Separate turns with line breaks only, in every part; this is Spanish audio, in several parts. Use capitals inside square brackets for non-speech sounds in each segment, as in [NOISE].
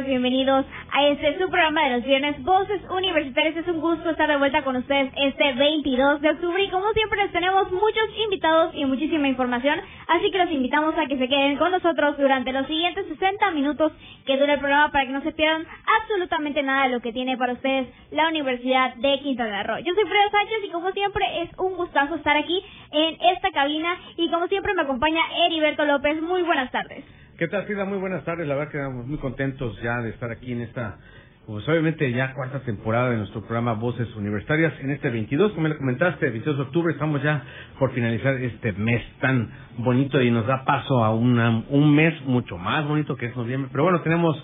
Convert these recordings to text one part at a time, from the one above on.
Bienvenidos a este su programa de los viernes, Voces Universitarias. Es un gusto estar de vuelta con ustedes este 22 de octubre y como siempre les tenemos muchos invitados y muchísima información, así que los invitamos a que se queden con nosotros durante los siguientes 60 minutos que dura el programa para que no se pierdan absolutamente nada de lo que tiene para ustedes la Universidad de Quintana Roo. Yo soy Fredo Sánchez y como siempre es un gustazo estar aquí en esta cabina y como siempre me acompaña Heriberto López. Muy buenas tardes.
¿Qué tal, Frida? Muy buenas tardes. La verdad que estamos muy contentos ya de estar aquí en esta, pues obviamente ya cuarta temporada de nuestro programa Voces Universitarias. En este 22, como le comentaste, 22 de octubre, estamos ya por finalizar este mes tan bonito y nos da paso a una, un mes mucho más bonito que es noviembre. Pero bueno, tenemos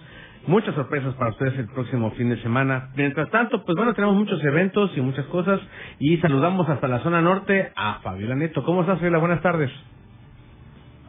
muchas sorpresas para ustedes el próximo fin de semana. Mientras tanto, pues bueno, tenemos muchos eventos y muchas cosas y saludamos hasta la zona norte a Fabiola Neto. ¿Cómo estás, Fabiola? Buenas tardes.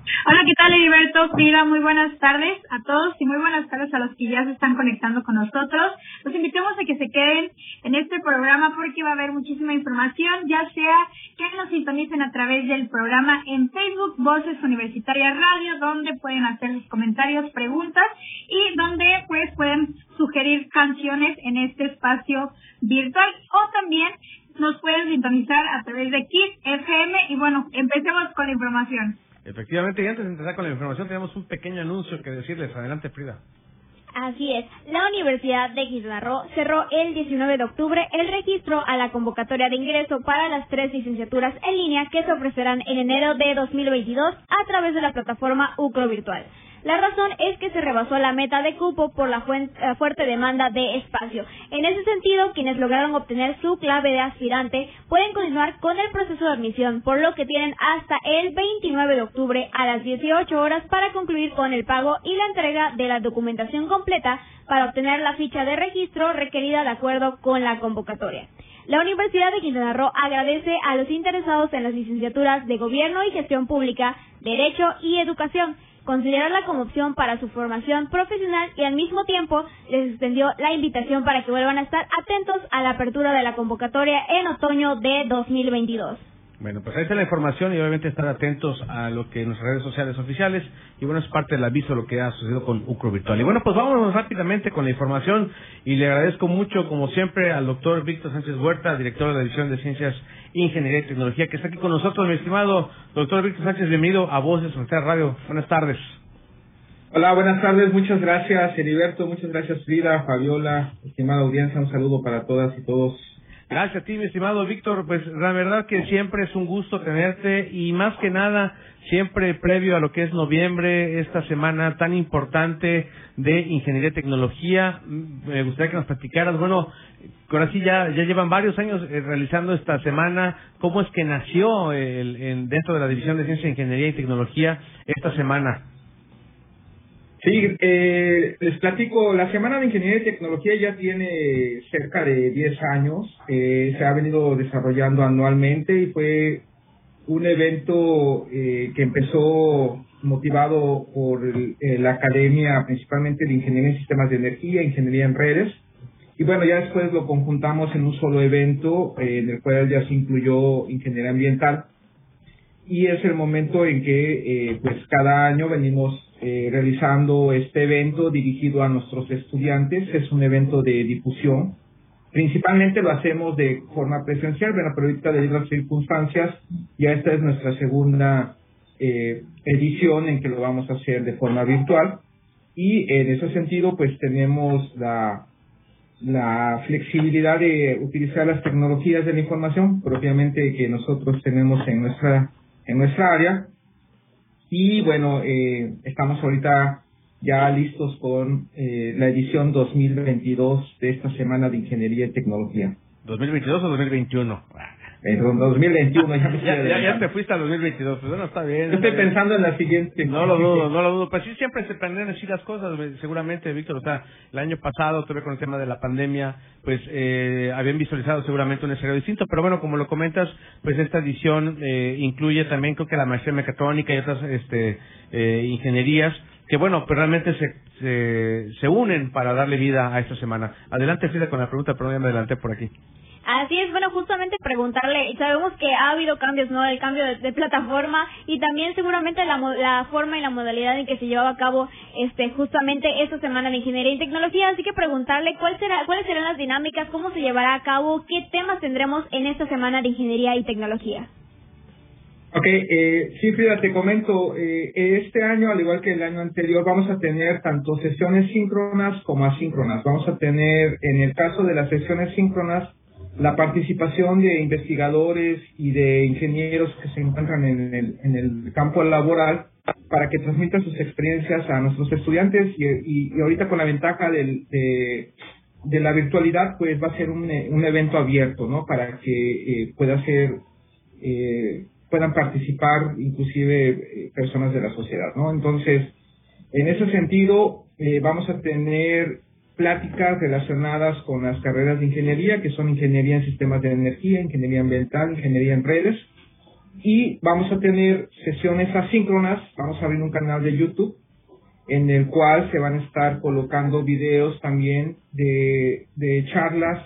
Hola, ¿qué tal, Heriberto? Frida, muy buenas tardes a todos y muy buenas tardes a los que ya se están conectando con nosotros. Los invitamos a que se queden en este programa porque va a haber muchísima información, ya sea que nos sintonicen a través del programa en Facebook Voces Universitarias Radio, donde pueden hacer sus comentarios, preguntas y donde pues pueden sugerir canciones en este espacio virtual o también nos pueden sintonizar a través de Kiss FM y bueno, empecemos con la información.
Efectivamente, y antes de empezar con la información, tenemos un pequeño anuncio que decirles. Adelante, Frida.
Así es, la Universidad de Quintana Roo cerró el 19 de octubre el registro a la convocatoria de ingreso para las tres licenciaturas en línea que se ofrecerán en enero de 2022 a través de la plataforma UCRO Virtual. La razón es que se rebasó la meta de cupo por la fuerte demanda de espacio. En ese sentido, quienes lograron obtener su clave de aspirante pueden continuar con el proceso de admisión, por lo que tienen hasta el 29 de octubre a las 18 horas para concluir con el pago y la entrega de la documentación completa para obtener la ficha de registro requerida de acuerdo con la convocatoria. La Universidad de Quintana Roo agradece a los interesados en las licenciaturas de Gobierno y Gestión Pública, Derecho y Educación considerarla como opción para su formación profesional y al mismo tiempo les extendió la invitación para que vuelvan a estar atentos a la apertura de la convocatoria en otoño de 2022.
Bueno, pues ahí está la información y obviamente estar atentos a lo que en nuestras redes sociales oficiales. Y bueno, es parte del aviso de lo que ha sucedido con UCRO Virtual. Y bueno, pues vámonos rápidamente con la información. Y le agradezco mucho, como siempre, al doctor Víctor Sánchez Huerta, director de la División de Ciencias, Ingeniería y Tecnología, que está aquí con nosotros, mi estimado doctor Víctor Sánchez, bienvenido a Voces Frontera Radio. Buenas tardes.
Hola, buenas tardes, muchas gracias Heriberto, muchas gracias Frida, Fabiola, estimada audiencia, un saludo para todas y todos
Gracias a ti, mi estimado Víctor. Pues la verdad que siempre es un gusto tenerte y más que nada, siempre previo a lo que es noviembre, esta semana tan importante de Ingeniería y Tecnología, me gustaría que nos platicaras, bueno, ahora sí ya, ya llevan varios años eh, realizando esta semana, ¿cómo es que nació el, dentro de la División de Ciencia, Ingeniería y Tecnología esta semana?
Sí, eh, les platico, la Semana de Ingeniería y Tecnología ya tiene cerca de 10 años, eh, se ha venido desarrollando anualmente y fue un evento eh, que empezó motivado por la Academia principalmente de Ingeniería en Sistemas de Energía, Ingeniería en Redes, y bueno, ya después lo conjuntamos en un solo evento en el cual ya se incluyó Ingeniería Ambiental, y es el momento en que pues cada año venimos eh, realizando este evento dirigido a nuestros estudiantes. Es un evento de difusión. Principalmente lo hacemos de forma presencial, pero ahorita a las circunstancias, ya esta es nuestra segunda eh, edición en que lo vamos a hacer de forma virtual. Y en ese sentido, pues tenemos la, la flexibilidad de utilizar las tecnologías de la información propiamente que nosotros tenemos en nuestra, en nuestra área y bueno, eh, estamos ahorita ya listos con eh, la edición 2022 de esta Semana de Ingeniería y Tecnología.
¿2022 o 2021?
En 2021, [LAUGHS]
ya, ya, ya, te fuiste a 2022, pues bueno, está bien.
estoy pensando en la siguiente.
No lo dudo, no lo dudo. Pues sí, siempre se planean así las cosas, seguramente, Víctor. O sea, el año pasado, tuve con el tema de la pandemia, pues eh, habían visualizado seguramente un escenario distinto. Pero bueno, como lo comentas, pues esta edición eh, incluye también, creo que la maestría mecatrónica y otras este, eh, ingenierías que bueno, pues realmente se, se, se, unen para darle vida a esta semana. Adelante, Frida, con la pregunta, pero ya me adelanté por aquí.
Así es, bueno, justamente preguntarle, sabemos que ha habido cambios, ¿no? El cambio de, plataforma y también seguramente la, la, forma y la modalidad en que se llevaba a cabo este justamente esta semana de ingeniería y tecnología, así que preguntarle cuál será, cuáles serán las dinámicas, cómo se llevará a cabo, qué temas tendremos en esta semana de ingeniería y tecnología.
Ok, eh, sí, Frida, te comento, eh, este año, al igual que el año anterior, vamos a tener tanto sesiones síncronas como asíncronas. Vamos a tener, en el caso de las sesiones síncronas, la participación de investigadores y de ingenieros que se encuentran en el, en el campo laboral para que transmitan sus experiencias a nuestros estudiantes y, y, ahorita con la ventaja del, de, la virtualidad, pues va a ser un, un evento abierto, ¿no? Para que eh, pueda ser, eh, puedan participar inclusive eh, personas de la sociedad, ¿no? Entonces, en ese sentido, eh, vamos a tener pláticas relacionadas con las carreras de ingeniería, que son ingeniería en sistemas de energía, ingeniería ambiental, ingeniería en redes. Y vamos a tener sesiones asíncronas, vamos a abrir un canal de YouTube en el cual se van a estar colocando videos también de, charlas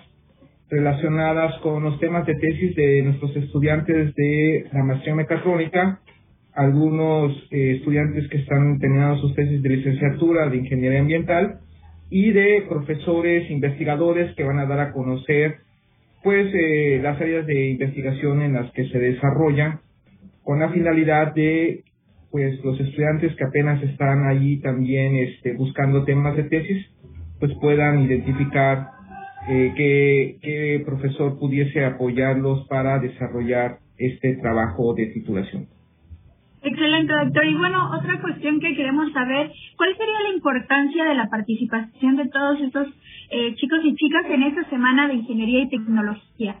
relacionadas con los temas de tesis de nuestros estudiantes de la maestría mecatrónica, algunos eh, estudiantes que están terminando sus tesis de licenciatura de ingeniería ambiental y de profesores, investigadores que van a dar a conocer pues eh, las áreas de investigación en las que se desarrollan con la finalidad de pues los estudiantes que apenas están allí también este, buscando temas de tesis pues puedan identificar eh, qué, qué profesor pudiese apoyarlos para desarrollar este trabajo de titulación.
Excelente, doctor. Y bueno, otra cuestión que queremos saber, ¿cuál sería la importancia de la participación de todos estos eh, chicos y chicas en esta semana de Ingeniería y Tecnología?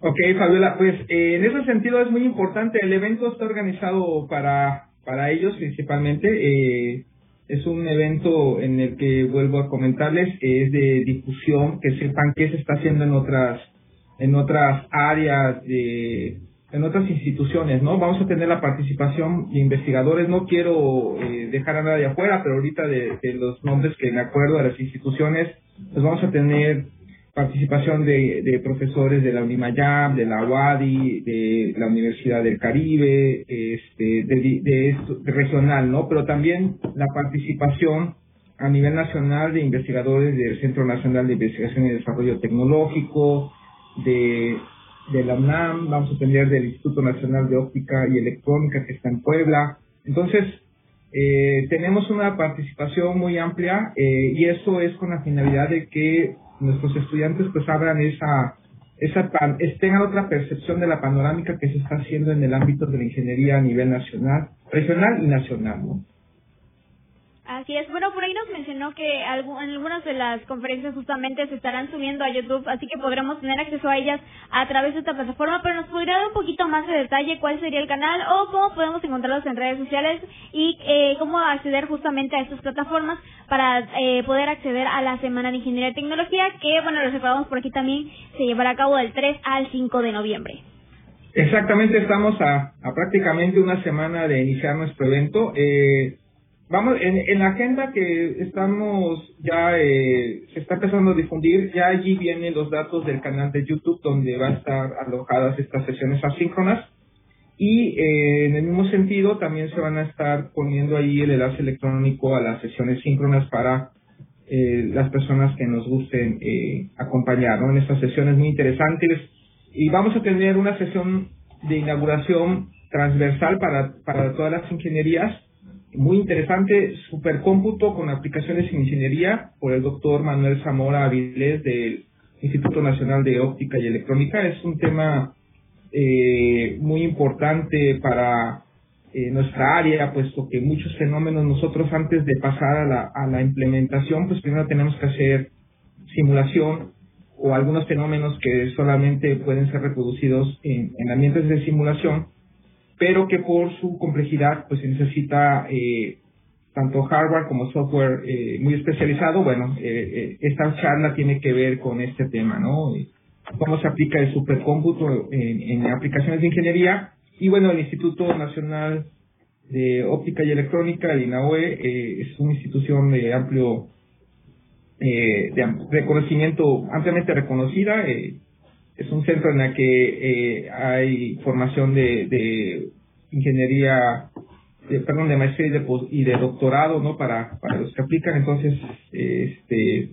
Ok, Fabiola, pues eh, en ese sentido es muy importante. El evento está organizado para, para ellos principalmente. Eh, es un evento en el que vuelvo a comentarles, es de difusión, que sepan qué se está haciendo en otras, en otras áreas de en otras instituciones, ¿no? Vamos a tener la participación de investigadores, no quiero eh, dejar a nadie afuera, pero ahorita de, los nombres que me acuerdo de las instituciones, pues vamos a tener participación de, de profesores de la Unimayab, de la UADI, de la Universidad del Caribe, este, de, de, de regional, ¿no? Pero también la participación a nivel nacional de investigadores del Centro Nacional de Investigación y Desarrollo Tecnológico, de de la UNAM, vamos a tener del Instituto Nacional de Óptica y Electrónica que está en Puebla. Entonces, eh, tenemos una participación muy amplia eh, y eso es con la finalidad de que nuestros estudiantes pues abran esa, esa tengan otra percepción de la panorámica que se está haciendo en el ámbito de la ingeniería a nivel nacional, regional y nacional. ¿no?
Así es. Bueno, por ahí nos mencionó que algunas de las conferencias justamente se estarán subiendo a YouTube, así que podremos tener acceso a ellas a través de esta plataforma, pero nos podría dar un poquito más de detalle cuál sería el canal o cómo podemos encontrarlos en redes sociales y eh, cómo acceder justamente a estas plataformas para eh, poder acceder a la Semana de Ingeniería y Tecnología, que, bueno, lo recordamos por aquí también, se llevará a cabo del 3 al 5 de noviembre.
Exactamente, estamos a, a prácticamente una semana de iniciar nuestro evento. Eh, Vamos, en, la agenda que estamos ya, eh, se está empezando a difundir, ya allí vienen los datos del canal de YouTube donde van a estar alojadas estas sesiones asíncronas. Y eh, en el mismo sentido también se van a estar poniendo ahí el enlace electrónico a las sesiones síncronas para eh, las personas que nos gusten eh, acompañar ¿no? en estas sesiones muy interesantes. Y vamos a tener una sesión de inauguración transversal para, para todas las ingenierías muy interesante, supercómputo con aplicaciones en ingeniería por el doctor Manuel Zamora Avilés del Instituto Nacional de Óptica y Electrónica. Es un tema eh, muy importante para eh, nuestra área, puesto que muchos fenómenos nosotros antes de pasar a la, a la implementación, pues primero tenemos que hacer simulación o algunos fenómenos que solamente pueden ser reproducidos en, en ambientes de simulación, pero que por su complejidad pues necesita eh, tanto hardware como software eh, muy especializado. Bueno, eh, esta charla tiene que ver con este tema, ¿no? Cómo se aplica el supercómputo en, en aplicaciones de ingeniería. Y bueno, el Instituto Nacional de Óptica y Electrónica, el INAOE, es una institución de amplio eh, de reconocimiento ampliamente reconocida. Eh, es un centro en el que eh, hay formación de, de ingeniería, perdón, de maestría y de, y de doctorado, ¿no? Para, para los que aplican. Entonces, este,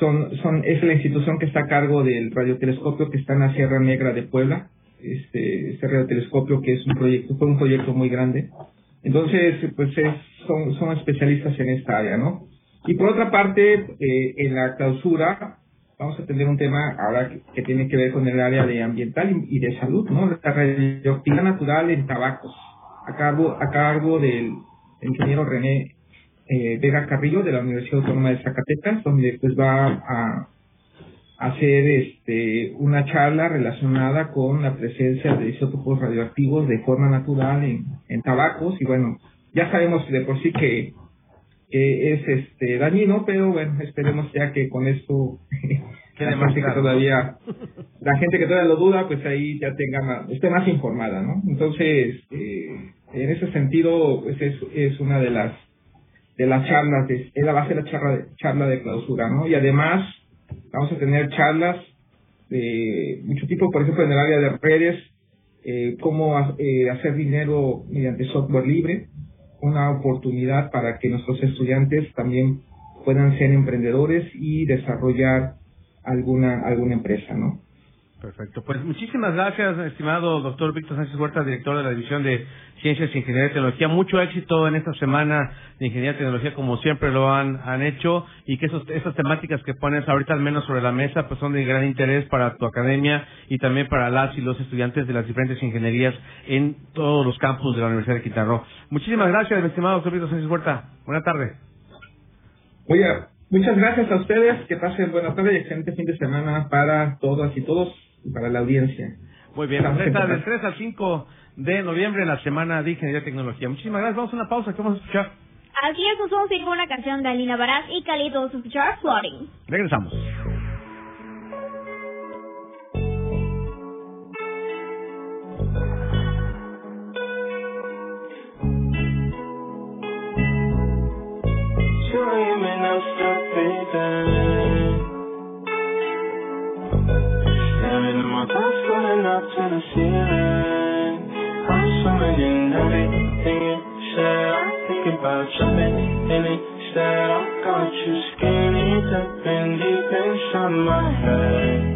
son, son, es la institución que está a cargo del radiotelescopio que está en la Sierra Negra de Puebla. Este, este radiotelescopio que es un proyecto, fue un proyecto muy grande. Entonces, pues es, son, son especialistas en esta área, ¿no? Y por otra parte, eh, en la clausura vamos a tener un tema ahora que, tiene que ver con el área de ambiental y, de salud, ¿no? La radioactividad natural en tabacos, a cargo, a cargo del ingeniero René eh, Vega Carrillo de la Universidad Autónoma de Zacatecas, donde pues va a, hacer este una charla relacionada con la presencia de isótopos radioactivos de forma natural en, en tabacos y bueno, ya sabemos de por sí que que es este dañino, pero bueno, esperemos ya que con esto la gente que todavía la gente que todavía lo duda, pues ahí ya tenga más, esté más informada, ¿no? Entonces, eh, en ese sentido, pues es, es una de las de las charlas, de, es la base de la charla de, charla de clausura, ¿no? Y además vamos a tener charlas de mucho tipo, por ejemplo, en el área de redes, eh, cómo eh, hacer dinero mediante software libre, una oportunidad para que nuestros estudiantes también puedan ser emprendedores y desarrollar alguna alguna empresa, ¿no?
Perfecto. Pues muchísimas gracias, estimado doctor Víctor Sánchez Huerta, director de la División de Ciencias, Ingeniería y Tecnología. Mucho éxito en esta semana de Ingeniería y Tecnología, como siempre lo han, han hecho, y que esas temáticas que pones ahorita al menos sobre la mesa, pues son de gran interés para tu academia y también para las y los estudiantes de las diferentes ingenierías en todos los campus de la Universidad de Quintana Muchísimas gracias, estimado doctor Víctor Sánchez Huerta. Buena tarde.
Oye, muchas gracias a ustedes. Que pasen buena tarde y excelente fin de semana para todas y todos para la audiencia.
Muy bien, del 3 al 5 de noviembre en la Semana de Ingeniería y Tecnología. Muchísimas gracias, vamos a una pausa, ¿qué vamos a escuchar?
Así es, nos vamos a ir con una canción de Alina Baraz y Cali, vamos a escuchar Floating.
Regresamos. Up to the ceiling. I'm swimming in everything you. I'm thinking about jumping in it. Instead, I got you skinny dipping deep inside my head.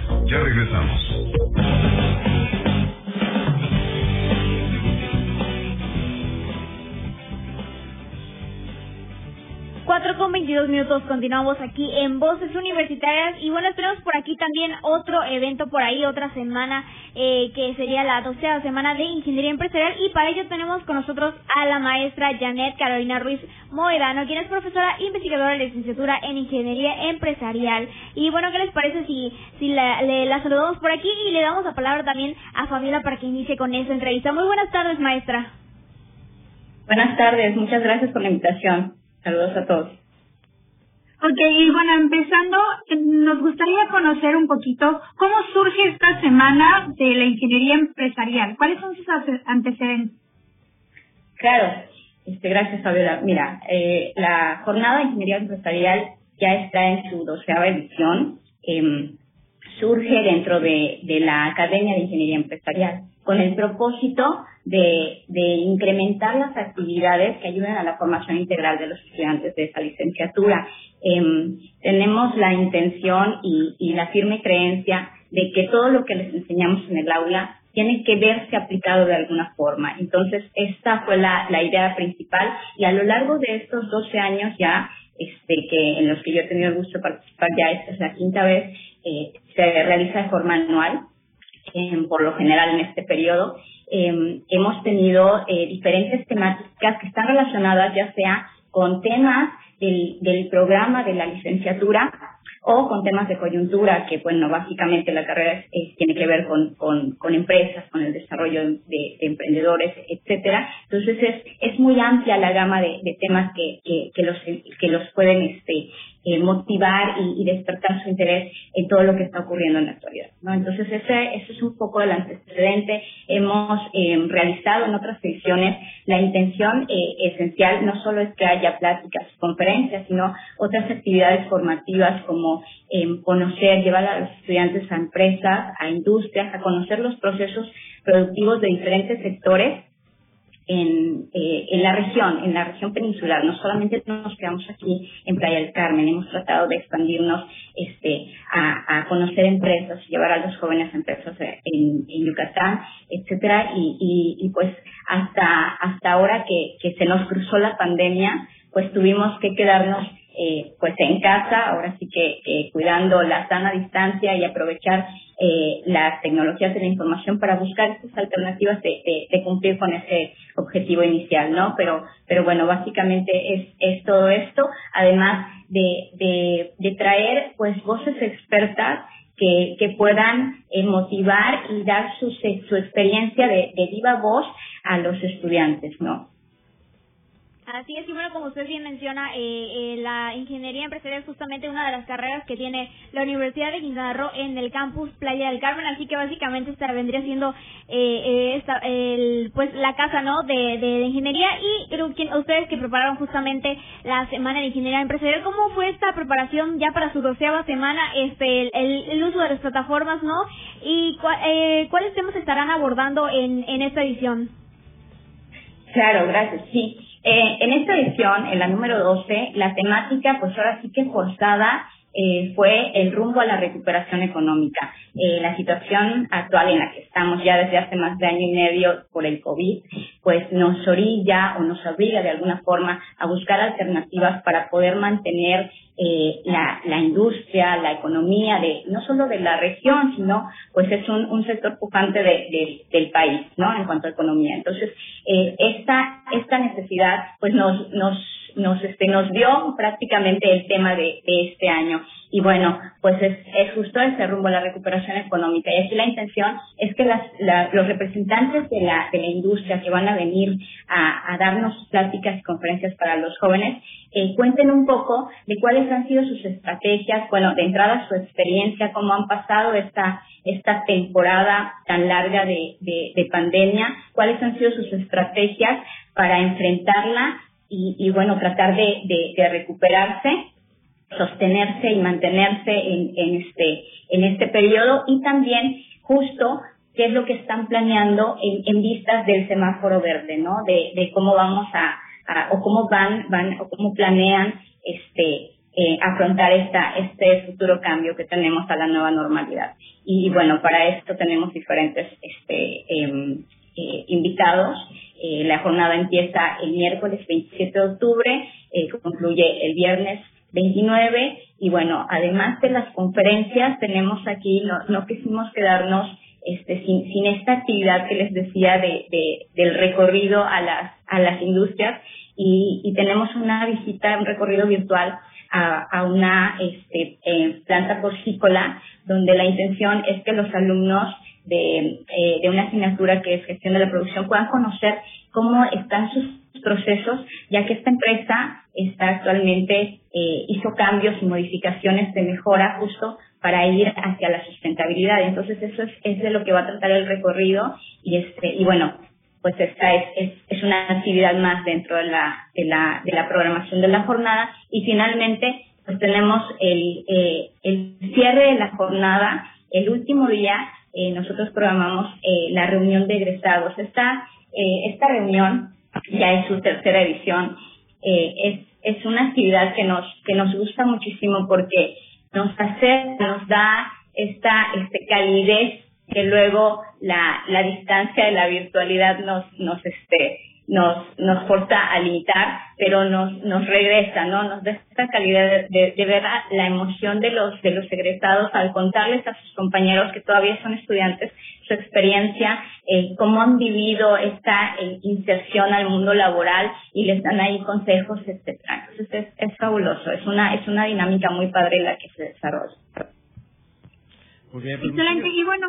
22 minutos, continuamos aquí en Voces Universitarias y bueno, tenemos por aquí también otro evento por ahí, otra semana eh, que sería la doceava semana de Ingeniería Empresarial y para ello tenemos con nosotros a la maestra Janet Carolina Ruiz Moedano, quien es profesora investigadora de licenciatura en Ingeniería Empresarial. Y bueno, ¿qué les parece si, si la, la saludamos por aquí y le damos la palabra también a Fabiola para que inicie con esa entrevista? Muy buenas tardes, maestra.
Buenas tardes, muchas gracias por la invitación. Saludos a todos.
Ok, y bueno, empezando, eh, nos gustaría conocer un poquito cómo surge esta semana de la ingeniería empresarial. ¿Cuáles son sus antecedentes?
Claro, este, gracias Fabiola. Mira, eh, la jornada de ingeniería empresarial ya está en su doceava edición. Eh, surge dentro de, de la Academia de Ingeniería Empresarial con el propósito de, incrementar las actividades que ayuden a la formación integral de los estudiantes de esa licenciatura. Eh, tenemos la intención y, la firme creencia de que todo lo que les enseñamos en el aula tiene que verse aplicado de alguna forma. Entonces, esta fue la, la idea principal y a lo largo de estos 12 años ya, este, que en los que yo he tenido el gusto de participar, ya esta es la quinta vez, eh, se realiza de forma anual, eh, por lo general en este periodo. Eh, hemos tenido eh, diferentes temáticas que están relacionadas ya sea con temas del, programa de la licenciatura o con temas de coyuntura, que bueno, básicamente la carrera tiene que ver con, con, empresas, con el desarrollo de, de, emprendedores, etcétera. Entonces es, es muy amplia la gama de, de temas que, que, que, los, que los pueden este, eh, motivar y, y, despertar su interés en todo lo que está ocurriendo en la actualidad. Entonces ese, ese es un poco el antecedente. Hemos eh, realizado en otras ediciones la intención eh, esencial no solo es que haya pláticas, conferencias, sino otras actividades formativas como eh, conocer, llevar a los estudiantes a empresas, a industrias, a conocer los procesos productivos de diferentes sectores en, eh, en la región, en la región peninsular. No solamente nos quedamos aquí en Playa del Carmen, hemos tratado de expandirnos este, a, a conocer empresas, llevar a los jóvenes a empresas en, en Yucatán, etcétera, y, y, y pues hasta, hasta ahora que, que se nos cruzó la pandemia, pues tuvimos que quedarnos eh, pues en casa, ahora sí que, que, cuidando la sana distancia y aprovechar eh, las tecnologías de la información para buscar estas alternativas de, de, de, cumplir con ese objetivo inicial, ¿no? Pero, pero bueno, básicamente es, es todo esto, además de, de, de traer pues voces expertas que, que puedan eh, motivar y dar su, su experiencia de, de viva voz a los estudiantes, ¿no?
Así es, y bueno, como usted bien menciona, eh, eh, la ingeniería empresarial es justamente una de las carreras que tiene la Universidad de Quintana en el campus Playa del Carmen, así que básicamente esta vendría siendo eh, eh esta, el, pues la casa, ¿no? De, de, ingeniería y ustedes que prepararon justamente la semana de ingeniería empresarial, ¿cómo fue esta preparación ya para su doceava semana, este, el, uso de las plataformas, ¿no? Y eh, cuáles temas estarán abordando en, en esta edición?
Claro, gracias. Sí, eh, en esta edición, en la número 12, la temática, pues ahora sí que forzada, eh, fue el rumbo a la recuperación económica. Eh, la situación actual en la que estamos ya desde hace más de año y medio por el COVID, pues nos orilla o nos obliga de alguna forma a buscar alternativas para poder mantener eh, la, la industria, la economía de no solo de la región, sino pues es un, un sector pujante de, de, del país, ¿no? En cuanto a economía. Entonces, eh, esta, esta necesidad pues nos, nos nos este nos dio prácticamente el tema de, este año y bueno, pues es, es justo ese rumbo la recuperación económica. Y aquí la intención es que las, los representantes de la, de la industria que van a venir a, a darnos pláticas y conferencias para los jóvenes eh, cuenten un poco de cuáles han sido sus estrategias, bueno, de entrada su experiencia, cómo han pasado esta, esta temporada tan larga de, de, de pandemia, cuáles han sido sus estrategias para enfrentarla y, y bueno, tratar de, recuperarse sostenerse y mantenerse en, en, este, en este periodo y también justo qué es lo que están planeando en, en vistas del semáforo verde, ¿no? De, de cómo vamos a, a, o cómo van, van, o cómo planean este, eh, afrontar esta, este futuro cambio que tenemos a la nueva normalidad. Y, bueno, para esto tenemos diferentes este, eh, eh, invitados. Eh, la jornada empieza el miércoles 27 de octubre, eh, concluye el viernes 29 y bueno, además de las conferencias tenemos aquí, no, no quisimos quedarnos este, sin, sin esta actividad que les decía de, de, del recorrido a las, a las industrias y, tenemos una visita, un recorrido virtual a, a una este, eh, planta porcícola donde la intención es que los alumnos de, eh, de una asignatura que es gestión de la producción puedan conocer cómo están sus procesos, ya que esta empresa está actualmente, eh, hizo cambios y modificaciones de mejora justo para ir hacia la sustentabilidad. Entonces eso es, es de lo que va a tratar el recorrido y este, y bueno, pues esta es, es, es una actividad más dentro de la, de la, de la programación de la jornada y finalmente pues tenemos el, eh, el cierre de la jornada, el último día eh, nosotros programamos eh, la reunión de egresados. Esta, eh, esta reunión ya es su tercera edición. Eh, es, es una actividad que nos, que nos gusta muchísimo porque nos hace, nos da esta este calidez que luego la, la distancia de la virtualidad nos, nos este, nos, nos forza a limitar, pero nos, nos regresa, ¿no? Nos da esta calidad de, de, ver la emoción de los, de los egresados al contarles a sus compañeros que todavía son estudiantes su experiencia, eh, cómo han vivido esta eh, inserción al mundo laboral y les dan ahí consejos, etcétera. Entonces es, es fabuloso, es una, es una dinámica muy padre la que se desarrolla.
Muy bien, pues,
Excelente, y bueno,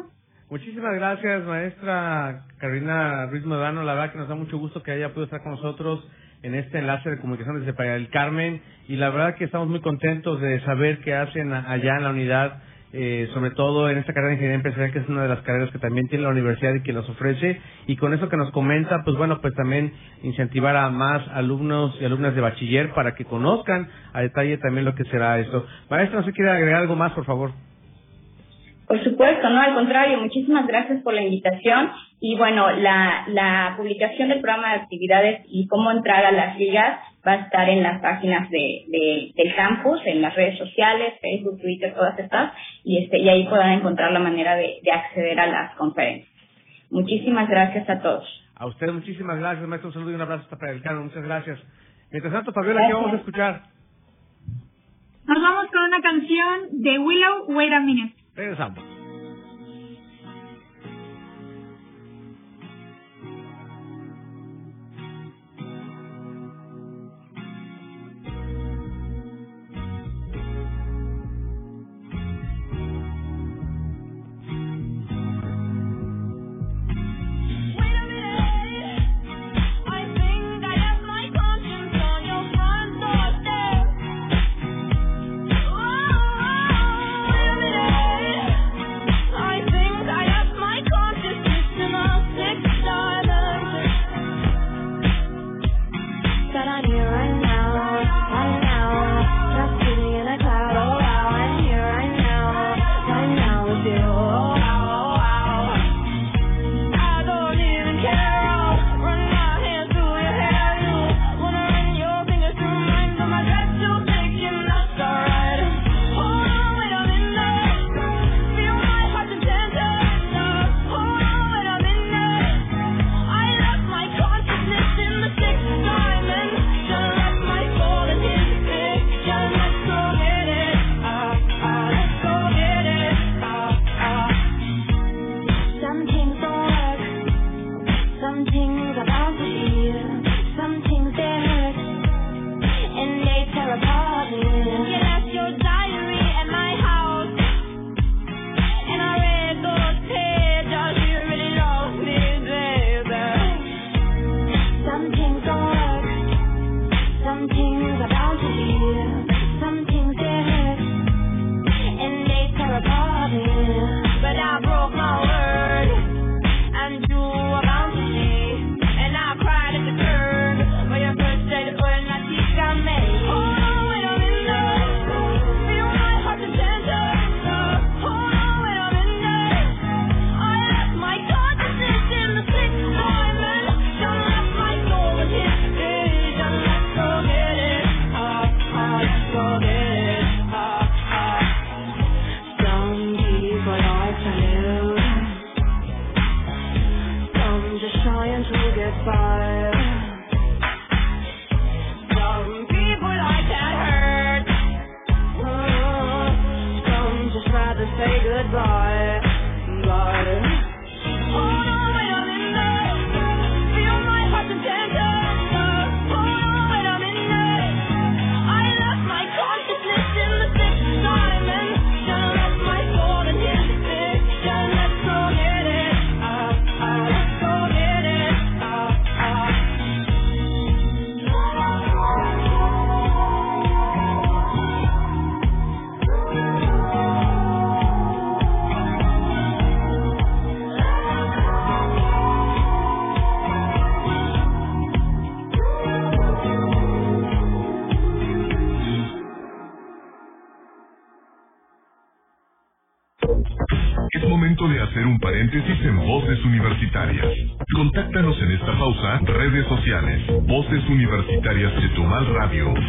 Muchísimas gracias, maestra Carolina Ruiz Modano. La verdad que nos da mucho gusto que haya podido estar con nosotros en este enlace de comunicación desde Playa del Carmen. Y la verdad que estamos muy contentos de saber qué hacen allá en la unidad, eh, sobre todo en esta carrera de ingeniería empresarial, que es una de las carreras que también tiene la universidad y que nos ofrece. Y con eso que nos comenta, pues bueno, pues también incentivar a más alumnos y alumnas de bachiller para que conozcan a detalle también lo que será esto. Maestra, ¿no se quiere agregar algo más, por favor?
Por supuesto, no, al contrario, muchísimas gracias por la invitación. Y bueno, la, la publicación del programa de actividades y cómo entrar a las ligas va a estar en las páginas de, de, del campus, en las redes sociales, Facebook, Twitter, todas estas, y este, y ahí podrán encontrar la manera de, de acceder a las conferencias. Muchísimas gracias a todos.
A usted muchísimas gracias, maestro. Un saludo y un abrazo hasta para el Carmen. Muchas gracias. Mientras tanto, Fabiola, ¿qué vamos a escuchar?
nos vamos con una canción de Willow, Wait a Minute.
那个啥嘛。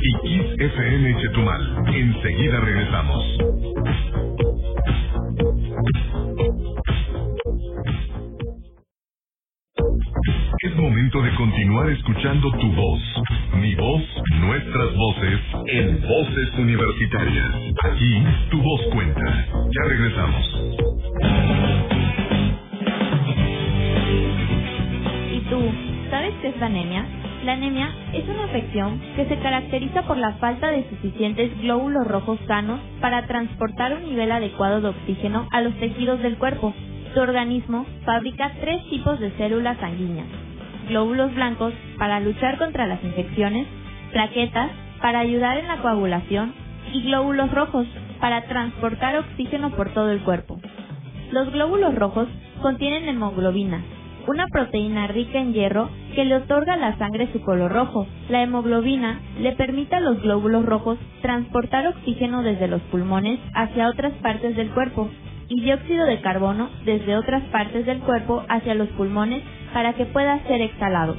Y Kiss FM Chetumal. Enseguida regresamos. Es momento de continuar escuchando tu voz, mi voz, nuestras voces, en Voces Universitarias. Aquí, tu voz cuenta. Ya regresamos.
¿Y tú, sabes qué es la anemia? La anemia es una afección que se caracteriza por la falta de suficientes glóbulos rojos sanos para transportar un nivel adecuado de oxígeno a los tejidos del cuerpo. Tu organismo fabrica tres tipos de células sanguíneas. Glóbulos blancos para luchar contra las infecciones, plaquetas para ayudar en la coagulación y glóbulos rojos para transportar oxígeno por todo el cuerpo. Los glóbulos rojos contienen hemoglobina, una proteína rica en hierro que le otorga a la sangre su color rojo. La hemoglobina le permite a los glóbulos rojos transportar oxígeno desde los pulmones hacia otras partes del cuerpo y dióxido de carbono desde otras partes del cuerpo hacia los pulmones para que pueda ser exhalado.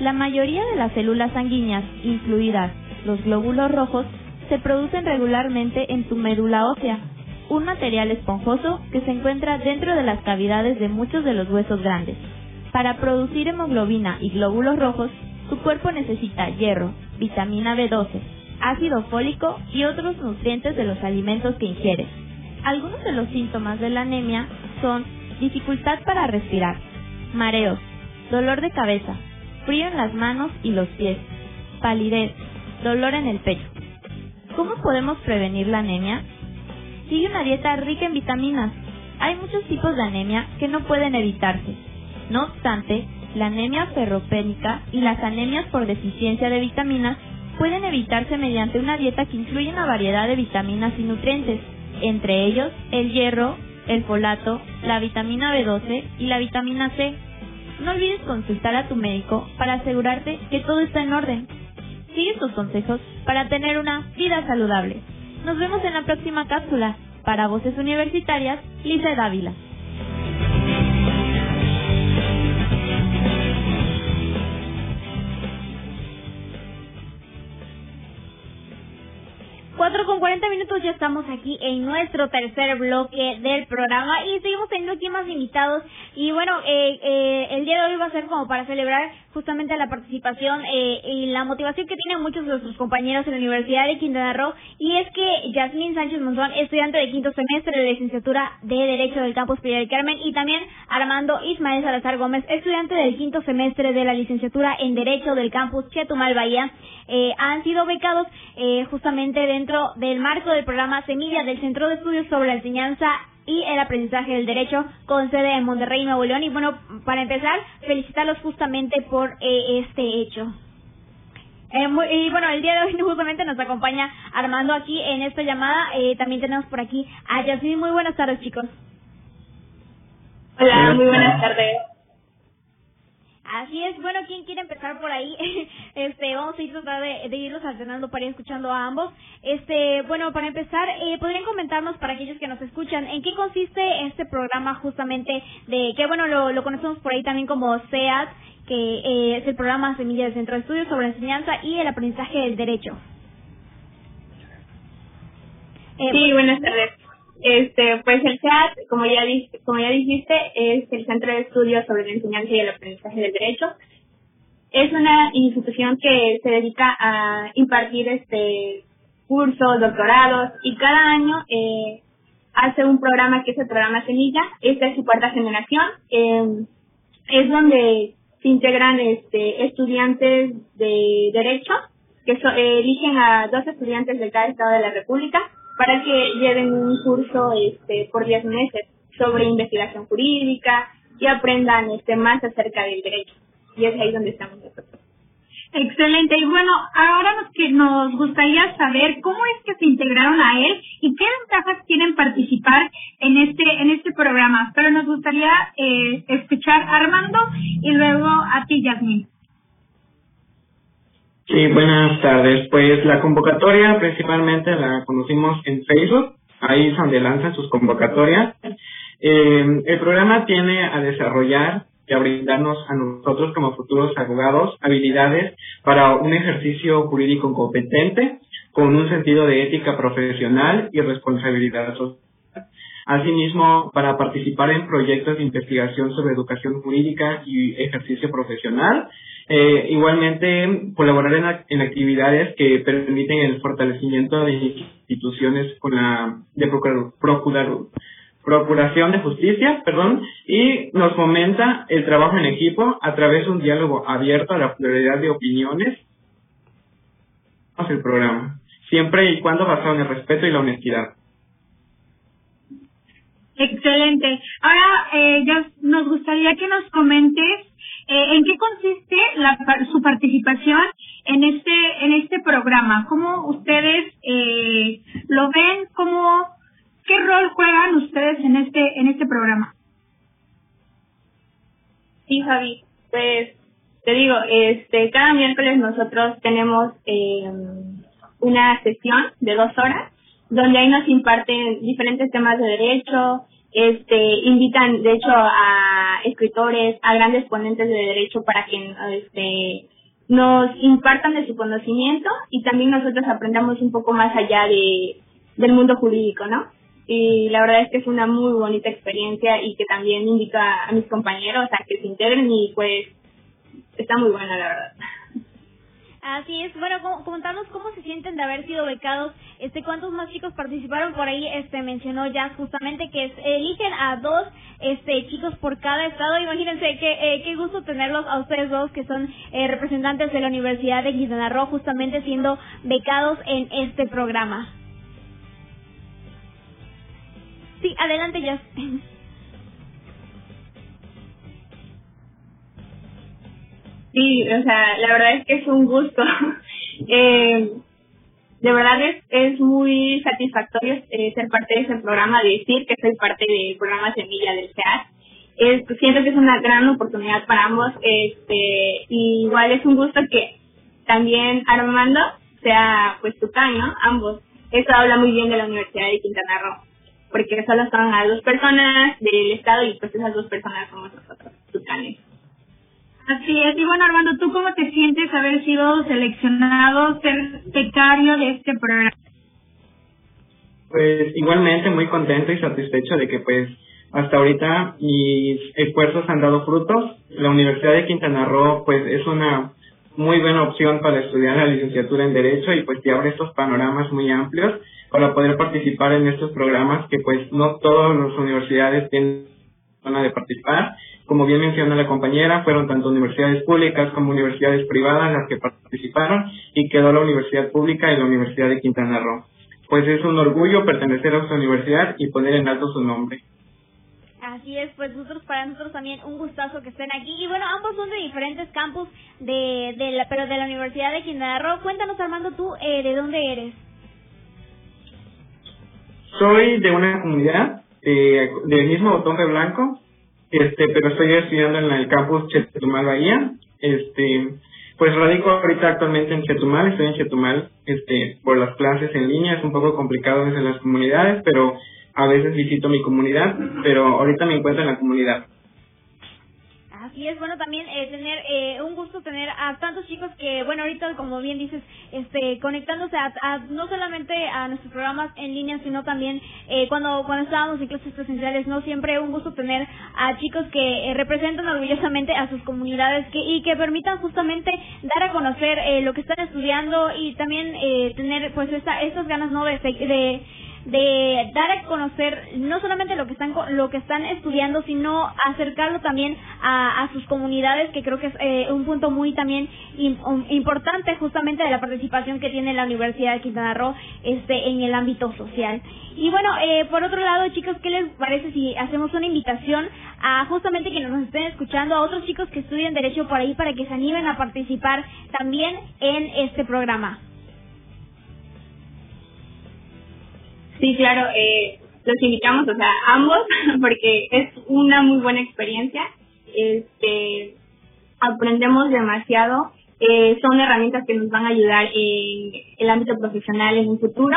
La mayoría de las células sanguíneas, incluidas los glóbulos rojos, se producen regularmente en tu médula ósea, un material esponjoso que se encuentra dentro de las cavidades de muchos de los huesos grandes. Para producir hemoglobina y glóbulos rojos, tu cuerpo necesita hierro, vitamina B12, ácido fólico y otros nutrientes de los alimentos que ingieres. Algunos de los síntomas de la anemia son dificultad para respirar, mareos, dolor de cabeza, frío en las manos y los pies, palidez, dolor en el pecho. ¿Cómo podemos prevenir la anemia? Sigue una dieta rica en vitaminas. Hay muchos tipos de anemia que no pueden evitarse. No obstante, la anemia ferropénica y las anemias por deficiencia de vitaminas pueden evitarse mediante una dieta que incluye una variedad de vitaminas y nutrientes, entre ellos el hierro, el folato, la vitamina B12 y la vitamina C. No olvides consultar a tu médico para asegurarte que todo está en orden. Sigue tus consejos para tener una vida saludable. Nos vemos en la próxima cápsula. Para Voces Universitarias, Lisa Dávila.
4 con 40 minutos ya estamos aquí en nuestro tercer bloque del programa y seguimos teniendo aquí más invitados. Y bueno, eh, eh, el día de hoy va a ser como para celebrar justamente la participación eh, y la motivación que tienen muchos de nuestros compañeros en la Universidad de Quintana Roo y es que Yasmín Sánchez Monzón, estudiante de quinto semestre de licenciatura de Derecho del Campus Playa del Carmen y también Armando Ismael Salazar Gómez, estudiante del quinto semestre de la licenciatura en Derecho del Campus Chetumal Bahía, eh, han sido becados eh, justamente dentro del marco del programa Semilla del Centro de Estudios sobre la Enseñanza y el aprendizaje del derecho con sede en Monterrey, Nuevo León. Y bueno, para empezar, felicitarlos justamente por eh, este hecho. Eh, y bueno, el día de hoy [LAUGHS] justamente nos acompaña Armando aquí en esta llamada. Eh, también tenemos por aquí a Yasmin. Muy buenas tardes, chicos.
Hola, muy buenas tardes.
Así es, bueno, ¿quién quiere empezar por ahí? [LAUGHS] Este, vamos a ir tratar de, irlos alternando para ir escuchando a ambos. Este, bueno, para empezar, eh, podrían comentarnos para aquellos que nos escuchan, ¿en qué consiste este programa justamente de que bueno lo, lo conocemos por ahí también como SEAT, que eh, es el programa Semilla del Centro de Estudios sobre Enseñanza y el Aprendizaje del Derecho?
Eh, sí, buenas tardes. Este, pues el CEAT, como ya, como ya dijiste, es el Centro de Estudios sobre la Enseñanza y el Aprendizaje del Derecho. Es una institución que se dedica a impartir este cursos, doctorados y cada año eh, hace un programa que es el programa Semilla. Esta es su cuarta generación. Eh, es donde se integran este, estudiantes de derecho que eligen a dos estudiantes de cada estado de la República para que lleven un curso este, por 10 meses sobre investigación jurídica y aprendan este, más acerca del derecho. Y es ahí donde estamos nosotros.
Excelente. Y bueno, ahora nos, que nos gustaría saber cómo es que se integraron a él y qué ventajas tienen participar en este en este programa. Pero nos gustaría eh, escuchar a Armando y luego a ti, Yasmin.
Sí, buenas tardes. Pues la convocatoria principalmente la conocimos en Facebook, ahí es donde lanzan sus convocatorias. Eh, el programa tiene a desarrollar y a brindarnos a nosotros como futuros abogados habilidades para un ejercicio jurídico competente, con un sentido de ética profesional y responsabilidad social. Asimismo, para participar en proyectos de investigación sobre educación jurídica y ejercicio profesional, eh, igualmente colaborar en, actividades que permiten el fortalecimiento de instituciones con la de procurar, procuración de justicia, perdón, y nos fomenta el trabajo en equipo a través de un diálogo abierto a la pluralidad de opiniones. el programa, siempre y cuando basado en el respeto y la honestidad.
Excelente. Ahora, eh, ya nos gustaría que nos comentes eh, en qué consiste la, su participación en este en este programa. ¿Cómo ustedes eh, lo ven? ¿Cómo qué rol juegan ustedes en este en este programa?
Sí, Javi. Pues te digo, este cada miércoles nosotros tenemos una sesión de dos horas donde ahí nos imparten diferentes temas de derecho, este invitan de hecho a escritores, a grandes ponentes de derecho para que este nos impartan de su conocimiento y también nosotros aprendamos un poco más allá de del mundo jurídico, ¿no? Y la verdad es que es una muy bonita experiencia y que también invito a, a mis compañeros a que se integren y pues está muy buena la verdad.
Así es, bueno, contamos cómo se sienten de haber sido becados, este, cuántos más chicos participaron por ahí, este, mencionó ya justamente que eligen a dos, este, chicos por cada estado, imagínense qué, eh, qué gusto tenerlos a ustedes dos que son eh, representantes de la Universidad de Quintana justamente siendo becados en este programa. Sí, adelante, ya. [LAUGHS]
Sí, o sea, la verdad es que es un gusto. [LAUGHS] eh, de verdad es, es muy satisfactorio eh, ser parte de ese programa, decir que soy parte del programa Semilla del CEAS. Es, siento que es una gran oportunidad para ambos. Este, igual es un gusto que también Armando sea pues tucano, ambos. Eso habla muy bien de la Universidad de Quintana Roo, porque solo son a dos personas del estado y pues esas dos personas somos nosotros, tucanes.
Así es. Y bueno, Armando, ¿tú cómo te sientes haber sido seleccionado, ser becario de este programa?
Pues igualmente muy contento y satisfecho de que pues hasta ahorita mis esfuerzos han dado frutos. La Universidad de Quintana Roo pues es una muy buena opción para estudiar la licenciatura en Derecho y pues te abre estos panoramas muy amplios para poder participar en estos programas que pues no todas las universidades tienen de participar como bien menciona la compañera, fueron tanto universidades públicas como universidades privadas las que participaron y quedó la Universidad Pública y la Universidad de Quintana Roo. Pues es un orgullo pertenecer a su universidad y poner en alto su nombre.
Así es, pues nosotros para nosotros también un gustazo que estén aquí. Y bueno, ambos son de diferentes campus, de, de la, pero de la Universidad de Quintana Roo. Cuéntanos, Armando, tú, eh, ¿de dónde eres?
Soy de una comunidad eh, del mismo botón de blanco, este, pero estoy estudiando en el campus Chetumal Bahía, este, pues radico ahorita actualmente en Chetumal, estoy en Chetumal, este, por las clases en línea, es un poco complicado desde las comunidades, pero a veces visito mi comunidad, pero ahorita me encuentro en la comunidad.
Así es, bueno, también eh, tener eh, un gusto tener a tantos chicos que, bueno, ahorita, como bien dices, este, conectándose a, no solamente a nuestros programas en línea, sino también eh, cuando cuando estábamos en clases presenciales, no siempre un gusto tener a chicos que representan orgullosamente a sus comunidades que, y que permitan justamente dar a conocer lo que están estudiando y también tener, pues, esta, estas ganas, ¿no?, de, de de dar a conocer no solamente lo que están lo que están estudiando sino acercarlo también a, a sus comunidades que creo que es eh, un punto muy también importante justamente de la participación que tiene la Universidad de Quintana Roo este en el ámbito social. Y bueno eh, por otro lado chicos qué les parece si hacemos una invitación a justamente que nos estén escuchando a otros chicos que estudian derecho por ahí para que se animen a participar también en este programa
Sí, claro, eh, los invitamos, o sea, ambos, [LAUGHS] porque es una muy buena experiencia. Este, aprendemos demasiado. Eh, son herramientas que nos van a ayudar en el ámbito profesional en un futuro.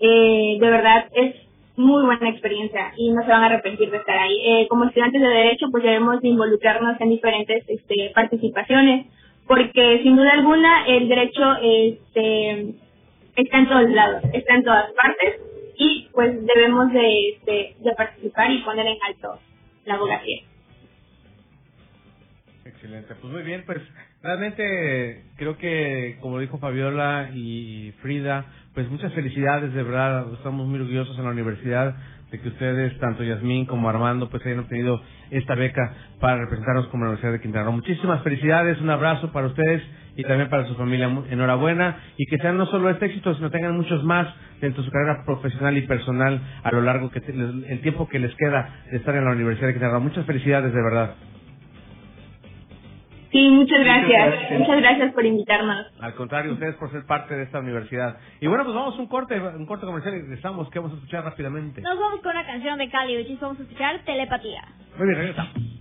Eh, de verdad, es muy buena experiencia y no se van a arrepentir de estar ahí. Eh, como estudiantes de Derecho, pues debemos involucrarnos en diferentes este, participaciones, porque sin duda alguna el derecho este, está en todos lados, está en todas partes y pues debemos de, este, de participar y poner en alto la abogacía.
Excelente, pues muy bien, pues realmente creo que como dijo Fabiola y Frida, pues muchas felicidades, de verdad, estamos muy orgullosos en la universidad de que ustedes, tanto Yasmín como Armando, pues hayan obtenido esta beca para representarnos como la Universidad de Quintana Roo. Muchísimas felicidades, un abrazo para ustedes y también para su familia. Enhorabuena y que sean no solo este éxito, sino tengan muchos más dentro de su carrera profesional y personal a lo largo que el tiempo que les queda de estar en la Universidad de Quintana Muchas felicidades, de verdad.
Sí, muchas gracias. Muchas gracias por invitarnos.
Al contrario, ustedes por ser parte de esta universidad. Y bueno, pues vamos a un corte, un corte comercial y regresamos. ¿Qué vamos a escuchar rápidamente?
Nos vamos con una canción de Cali y vamos a escuchar Telepatía.
Muy bien, regresamos.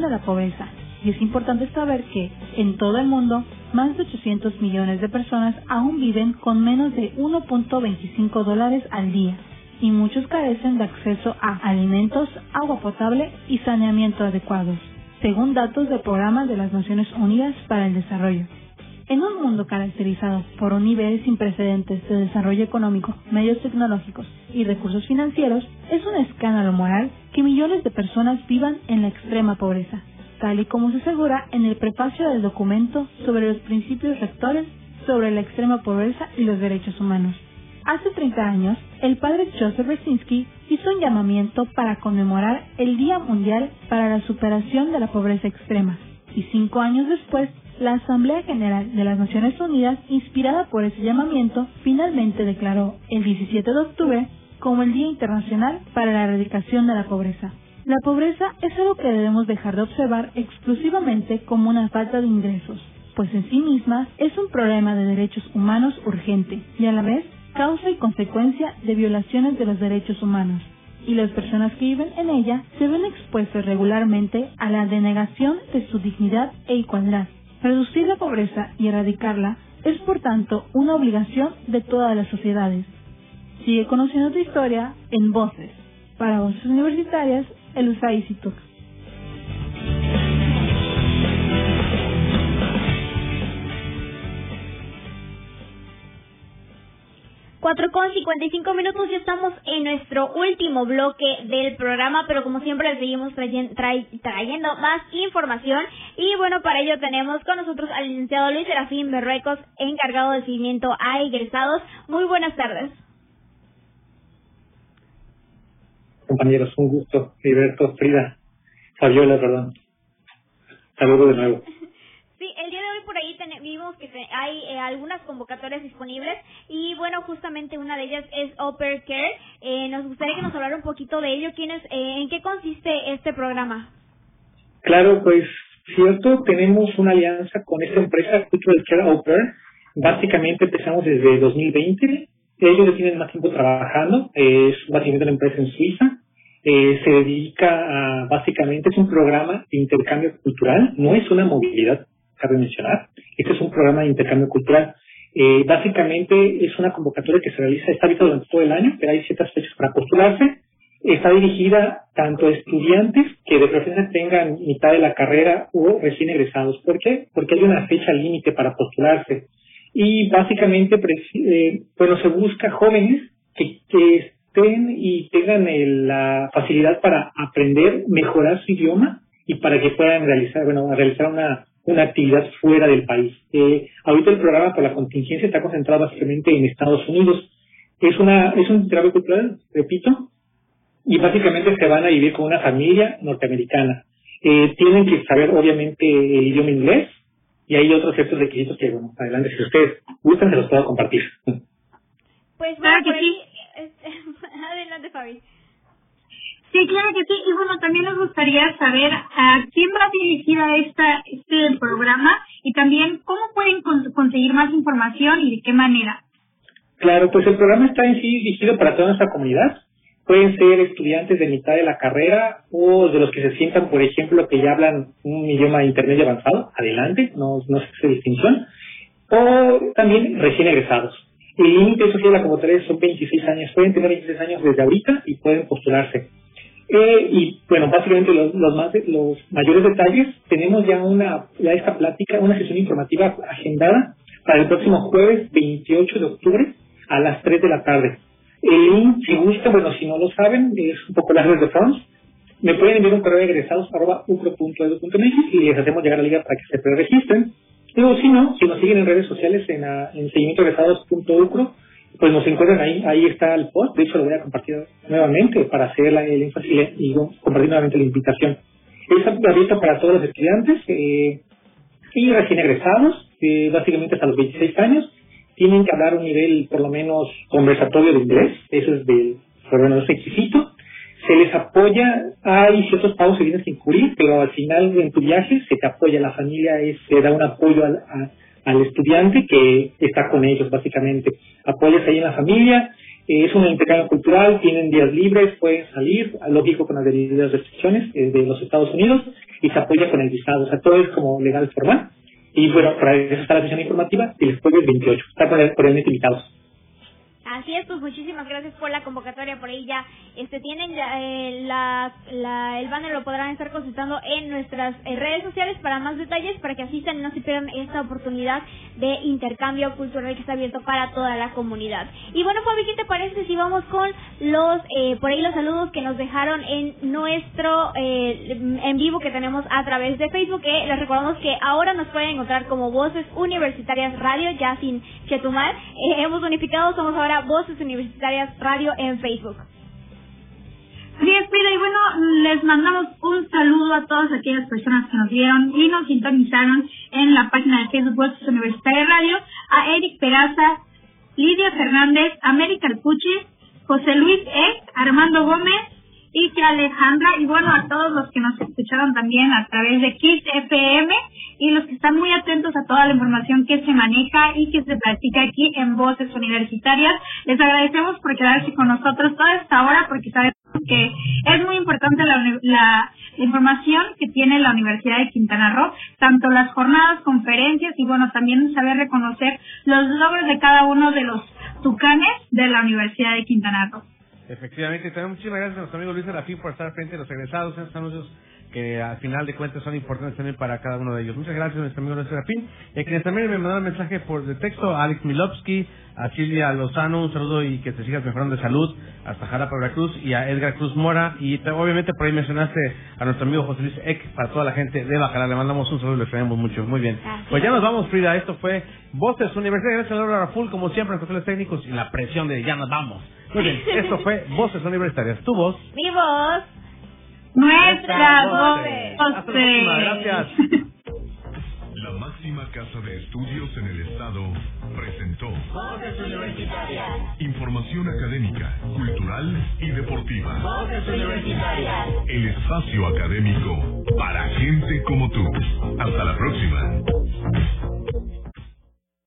De la pobreza. Y es importante saber que en todo el mundo más de 800 millones de personas aún viven con menos de 1.25 dólares al día y muchos carecen de acceso a alimentos, agua potable y saneamiento adecuados, según datos del Programa de las Naciones Unidas para el Desarrollo. En un mundo caracterizado por un nivel sin precedentes de desarrollo económico, medios tecnológicos y recursos financieros, es un escándalo moral que millones de personas vivan en la extrema pobreza, tal y como se asegura en el prefacio del documento sobre los principios rectores sobre la extrema pobreza y los derechos humanos. Hace 30 años, el padre Joseph Brzezinski hizo un llamamiento para conmemorar el Día Mundial para la Superación de la Pobreza Extrema, y cinco años después, la Asamblea General de las Naciones Unidas, inspirada por ese llamamiento, finalmente declaró el 17 de octubre como el Día Internacional para la Erradicación de la Pobreza. La pobreza es algo que debemos dejar de observar exclusivamente como una falta de ingresos, pues en sí misma es un problema de derechos humanos urgente y a la vez causa y consecuencia de violaciones de los derechos humanos, y las personas que viven en ella se ven expuestas regularmente a la denegación de su dignidad e igualdad. Reducir la pobreza y erradicarla es por tanto una obligación de todas las sociedades. Sigue conociendo tu historia en Voces. Para Voces Universitarias, el USAID
4 con 55 minutos y estamos en nuestro último bloque del programa, pero como siempre seguimos trayendo más información y bueno, para ello tenemos con nosotros al licenciado Luis Serafín Berruecos, encargado de seguimiento a egresados. Muy buenas tardes.
Compañeros, un gusto. Heriberto, Frida, Fabiola, perdón. Saludos de nuevo. [LAUGHS]
Sí, el día de hoy por ahí vimos que hay eh, algunas convocatorias disponibles y bueno, justamente una de ellas es Upper Care. Eh, nos gustaría que nos hablara un poquito de ello. ¿Quién es, eh, ¿En qué consiste este programa?
Claro, pues cierto, tenemos una alianza con esta empresa, Cultural Care Upper. Básicamente empezamos desde 2020. Ellos ya tienen más tiempo trabajando. Es básicamente una empresa en Suiza. se dedica a, básicamente, es un programa de intercambio cultural, no es una movilidad cabe mencionar. Este es un programa de intercambio cultural. Eh, básicamente es una convocatoria que se realiza, está abierta durante todo el año, pero hay ciertas fechas para postularse. Está dirigida tanto a estudiantes que de preferencia tengan mitad de la carrera o recién egresados. ¿Por qué? Porque hay una fecha límite para postularse. Y básicamente, eh, bueno, se busca jóvenes que, que estén y tengan la facilidad para aprender, mejorar su idioma y para que puedan realizar, bueno, realizar una una actividad fuera del país. Eh, ahorita el programa por la contingencia está concentrado básicamente en Estados Unidos. Es una es un trabajo cultural, repito, y básicamente se van a vivir con una familia norteamericana. Eh, tienen que saber obviamente el idioma inglés y hay otros ciertos requisitos que, bueno, adelante, si ustedes gustan, se los puedo compartir.
Pues bueno, que sí. [LAUGHS] adelante, Fabi.
Sí, claro que sí. Y bueno, también nos gustaría saber a quién va dirigida esta, este programa y también cómo pueden conseguir más información y de qué manera.
Claro, pues el programa está en sí dirigido para toda nuestra comunidad. Pueden ser estudiantes de mitad de la carrera o de los que se sientan, por ejemplo, que ya hablan un idioma intermedio avanzado, adelante, no, no se hace distinción, o también recién egresados. El límite social de la convocatoria son 26 años, pueden tener 26 años desde ahorita y pueden postularse. Eh, y bueno, básicamente los, los, más, los mayores detalles, tenemos ya una ya esta plática, una sesión informativa agendada para el próximo jueves 28 de octubre a las 3 de la tarde. El link, si gusta, bueno, si no lo saben, es un poco largo de France. Me pueden enviar un correo de egresados arroba y les hacemos llegar la liga para que se preregistren. Digo, si no, si nos siguen en redes sociales en, en seguimientoegresados.ucro, pues nos encuentran ahí, ahí está el post, de hecho lo voy a compartir nuevamente para hacer el énfasis y compartir nuevamente la invitación. Es abierto para todos los estudiantes eh, y recién egresados, eh, básicamente hasta los 26 años, tienen que hablar un nivel por lo menos conversatorio de inglés, eso es del menos requisito. Se les apoya, hay ciertos pagos que tienes que incurrir, pero al final en tu viaje se te apoya, la familia es, se da un apoyo a, al estudiante que está con ellos, básicamente. Apoyas ahí en la familia, eh, es un intercambio cultural, tienen días libres, pueden salir, lógico con las debidas restricciones eh, de los Estados Unidos, y se apoya con el visado. O sea, todo es como legal formal. Y bueno, para eso está la sesión informativa y el jueves 28. Está por el, invitados.
Así es, pues muchísimas gracias por la convocatoria. Por ahí ya este, tienen eh, la, el banner, lo podrán estar consultando en nuestras eh, redes sociales para más detalles, para que asistan y no se pierdan esta oportunidad de intercambio cultural que está abierto para toda la comunidad. Y bueno, Fabi, ¿qué te parece si vamos con los, eh, por ahí los saludos que nos dejaron en nuestro en vivo que tenemos a través de Facebook? Que les recordamos que ahora nos pueden encontrar como Voces Universitarias Radio, ya sin Chetumal. hemos unificado, somos ahora Voces Universitarias Radio en Facebook.
Sí, Frida, y bueno, les mandamos un saludo a todas aquellas personas que nos vieron y nos sintonizaron en la página de Facebook Voces Universitarias Radio, a Eric Peraza, Lidia Fernández, América Alpuche, José Luis E, Armando Gómez y que Alejandra, y bueno, a todos los que nos escucharon también a través de Kiss FM y los que están muy atentos a toda la información que se maneja y que se practica aquí en Voces Universitarias. Les agradecemos por quedarse con nosotros toda esta hora porque sabemos que es muy importante la, la, información que tiene la Universidad de Quintana Roo, tanto las jornadas, conferencias y bueno, también saber reconocer los logros de cada uno de los tucanes de la Universidad de Quintana Roo.
Efectivamente, también muchísimas gracias a nuestro amigo Luis Serafín por estar frente a los egresados. En estos anuncios que al final de cuentas son importantes también para cada uno de ellos. Muchas gracias a nuestro amigo Luis Serafín. Y a quienes también me mandaron mensaje por de texto, a Alex Milovsky, a Silvia Lozano, un saludo y que te sigas mejorando de salud, hasta Jalapa Veracruz y a Edgar Cruz Mora. Y obviamente por ahí mencionaste a nuestro amigo José Luis Eck, para toda la gente de Bacalar. Le mandamos un saludo y le extrañamos mucho. Muy bien. Pues ya nos vamos, Frida. Esto fue Voces Universidad. Gracias a Laura Raful, como siempre, en controles técnicos y la presión de ya nos vamos. Muy bien, [LAUGHS] esto fue Voces Universitarias. Tu voz.
Mi voz.
Nuestra voz.
Hasta la próxima. Gracias. [LAUGHS]
La máxima casa de estudios en el estado presentó
Voces Universitarias.
información académica, cultural y deportiva.
Voces Universitarias.
El espacio académico para gente como tú. Hasta la próxima.